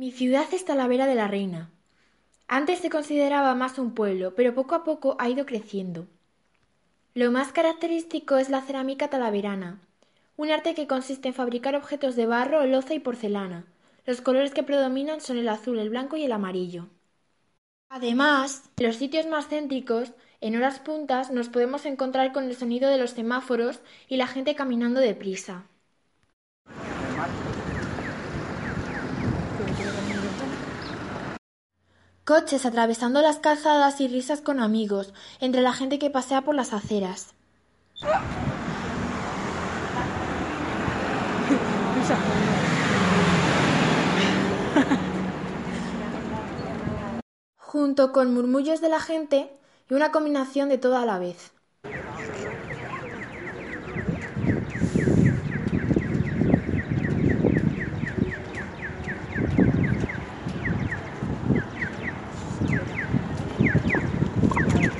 Mi ciudad es Talavera de la Reina. Antes se consideraba más un pueblo, pero poco a poco ha ido creciendo. Lo más característico es la cerámica talaverana, un arte que consiste en fabricar objetos de barro, loza y porcelana. Los colores que predominan son el azul, el blanco y el amarillo. Además, en los sitios más céntricos, en horas puntas, nos podemos encontrar con el sonido de los semáforos y la gente caminando deprisa. coches atravesando las calzadas y risas con amigos, entre la gente que pasea por las aceras. Junto con murmullos de la gente y una combinación de todo a la vez.